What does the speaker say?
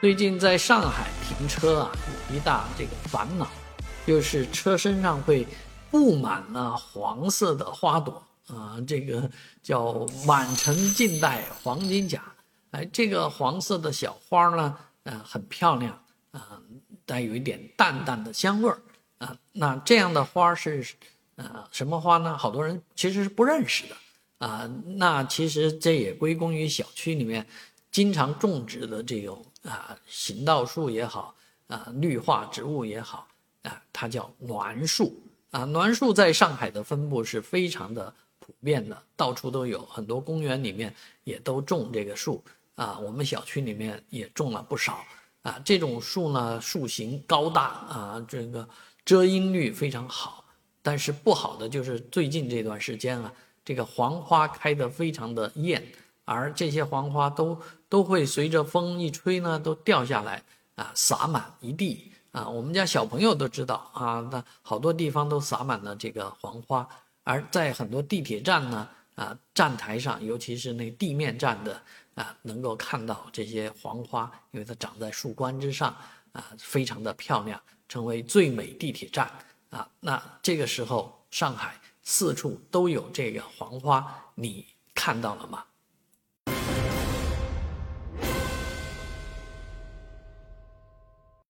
最近在上海停车啊，有一大这个烦恼，就是车身上会布满了黄色的花朵啊，这个叫满城尽带黄金甲。哎，这个黄色的小花呢，呃，很漂亮啊，带有一点淡淡的香味儿啊。那这样的花是呃什么花呢？好多人其实是不认识的啊。那其实这也归功于小区里面经常种植的这种。啊，行道树也好，啊，绿化植物也好，啊，它叫栾树啊。栾树在上海的分布是非常的普遍的，到处都有，很多公园里面也都种这个树啊。我们小区里面也种了不少啊。这种树呢，树形高大啊，这个遮阴率非常好。但是不好的就是最近这段时间啊，这个黄花开得非常的艳。而这些黄花都都会随着风一吹呢，都掉下来啊，洒满一地啊。我们家小朋友都知道啊，那好多地方都洒满了这个黄花。而在很多地铁站呢，啊，站台上，尤其是那地面站的啊，能够看到这些黄花，因为它长在树冠之上啊，非常的漂亮，成为最美地铁站啊。那这个时候，上海四处都有这个黄花，你看到了吗？